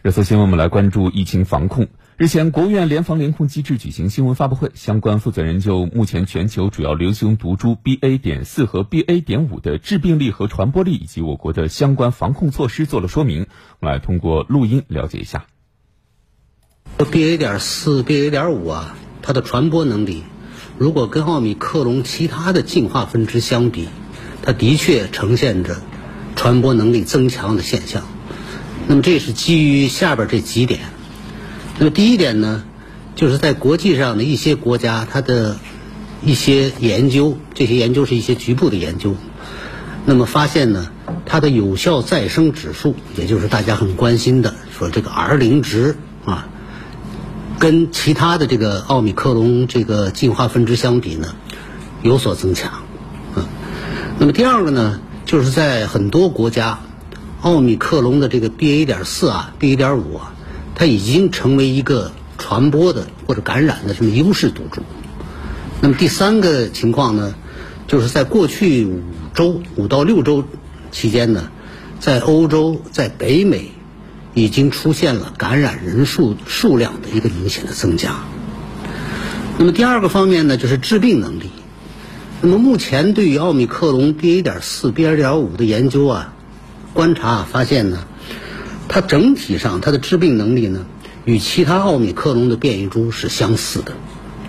热搜新闻，我们来关注疫情防控。日前，国务院联防联控机制举行新闻发布会，相关负责人就目前全球主要流行毒株 BA. 点四和 BA. 点五的致病力和传播力，以及我国的相关防控措施做了说明。我们来通过录音了解一下。BA. 点四、BA. 点五啊，它的传播能力，如果跟奥密克戎其他的进化分支相比，它的确呈现着传播能力增强的现象。那么这是基于下边这几点。那么第一点呢，就是在国际上的一些国家，它的一些研究，这些研究是一些局部的研究。那么发现呢，它的有效再生指数，也就是大家很关心的，说这个 R 零值啊，跟其他的这个奥密克戎这个进化分支相比呢，有所增强。啊，那么第二个呢，就是在很多国家。奥密克戎的这个 BA. 点四啊，BA. 点五啊，它已经成为一个传播的或者感染的这么优势毒株。那么第三个情况呢，就是在过去五周五到六周期间呢，在欧洲、在北美已经出现了感染人数数量的一个明显的增加。那么第二个方面呢，就是致病能力。那么目前对于奥密克戎 BA. 点四、BA. 点五的研究啊。观察发现呢，它整体上它的致病能力呢，与其他奥密克戎的变异株是相似的，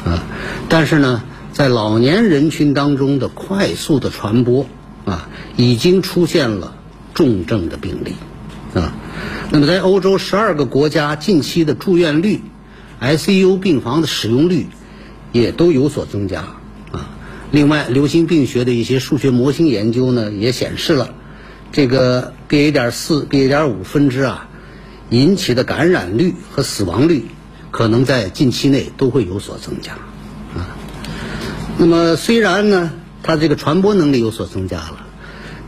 啊，但是呢，在老年人群当中的快速的传播啊，已经出现了重症的病例，啊，那么在欧洲十二个国家近期的住院率、ICU 病房的使用率也都有所增加，啊，另外流行病学的一些数学模型研究呢，也显示了。这个 BA. 点四、BA. 点五分支啊，引起的感染率和死亡率，可能在近期内都会有所增加，啊。那么虽然呢，它这个传播能力有所增加了，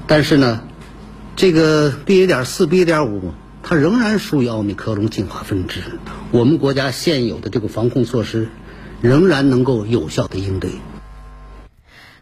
但是呢，这个 BA. 点四、BA. 点五，它仍然属于奥密克戎进化分支。我们国家现有的这个防控措施，仍然能够有效的应对。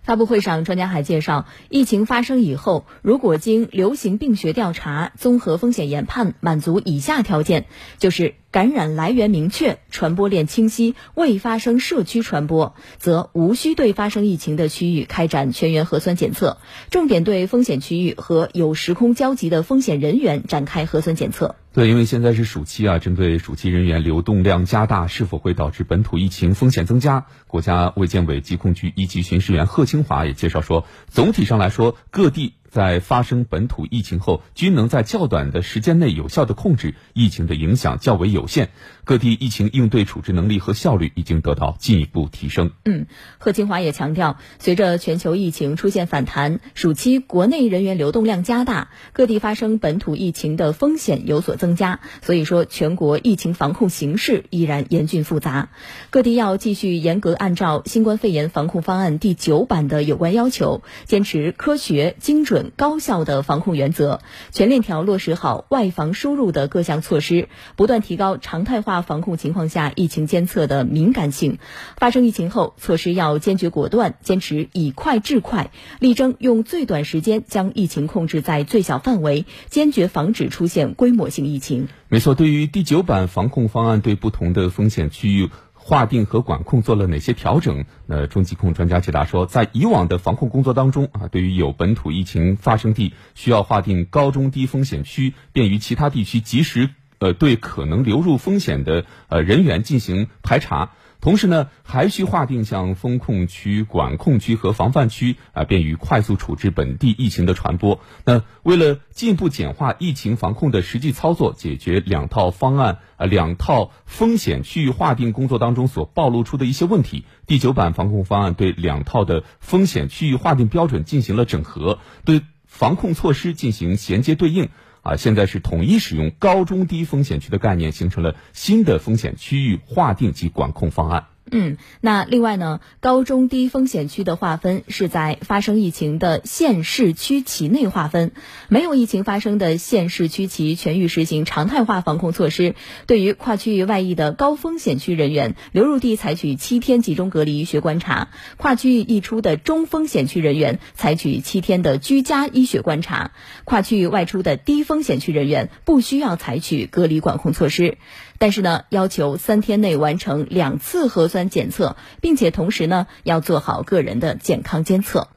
发布会上，专家还介绍，疫情发生以后，如果经流行病学调查、综合风险研判，满足以下条件，就是。感染来源明确、传播链清晰、未发生社区传播，则无需对发生疫情的区域开展全员核酸检测，重点对风险区域和有时空交集的风险人员展开核酸检测。对，因为现在是暑期啊，针对暑期人员流动量加大是否会导致本土疫情风险增加，国家卫健委疾控局一级巡视员贺清华也介绍说，总体上来说，各地。在发生本土疫情后，均能在较短的时间内有效的控制疫情的影响较为有限，各地疫情应对处置能力和效率已经得到进一步提升。嗯，贺清华也强调，随着全球疫情出现反弹，暑期国内人员流动量加大，各地发生本土疫情的风险有所增加。所以说，全国疫情防控形势依然严峻复杂，各地要继续严格按照新冠肺炎防控方案第九版的有关要求，坚持科学精准。高效的防控原则，全链条落实好外防输入的各项措施，不断提高常态化防控情况下疫情监测的敏感性。发生疫情后，措施要坚决果断，坚持以快治快，力争用最短时间将疫情控制在最小范围，坚决防止出现规模性疫情。没错，对于第九版防控方案，对不同的风险区域。划定和管控做了哪些调整？那中疾控专家解答说，在以往的防控工作当中啊，对于有本土疫情发生地，需要划定高中低风险区，便于其他地区及时呃对可能流入风险的呃人员进行排查。同时呢，还需划定像风控区、管控区和防范区啊，便于快速处置本地疫情的传播。那为了进一步简化疫情防控的实际操作，解决两套方案啊、两套风险区域划定工作当中所暴露出的一些问题，第九版防控方案对两套的风险区域划定标准进行了整合，对防控措施进行衔接对应。啊，现在是统一使用高中低风险区的概念，形成了新的风险区域划定及管控方案。嗯，那另外呢，高中低风险区的划分是在发生疫情的县市区其内划分，没有疫情发生的县市区其全域实行常态化防控措施。对于跨区域外溢的高风险区人员，流入地采取七天集中隔离医学观察；跨区域溢出的中风险区人员，采取七天的居家医学观察；跨区域外出的低风险区人员，不需要采取隔离管控措施。但是呢，要求三天内完成两次核酸检测，并且同时呢，要做好个人的健康监测。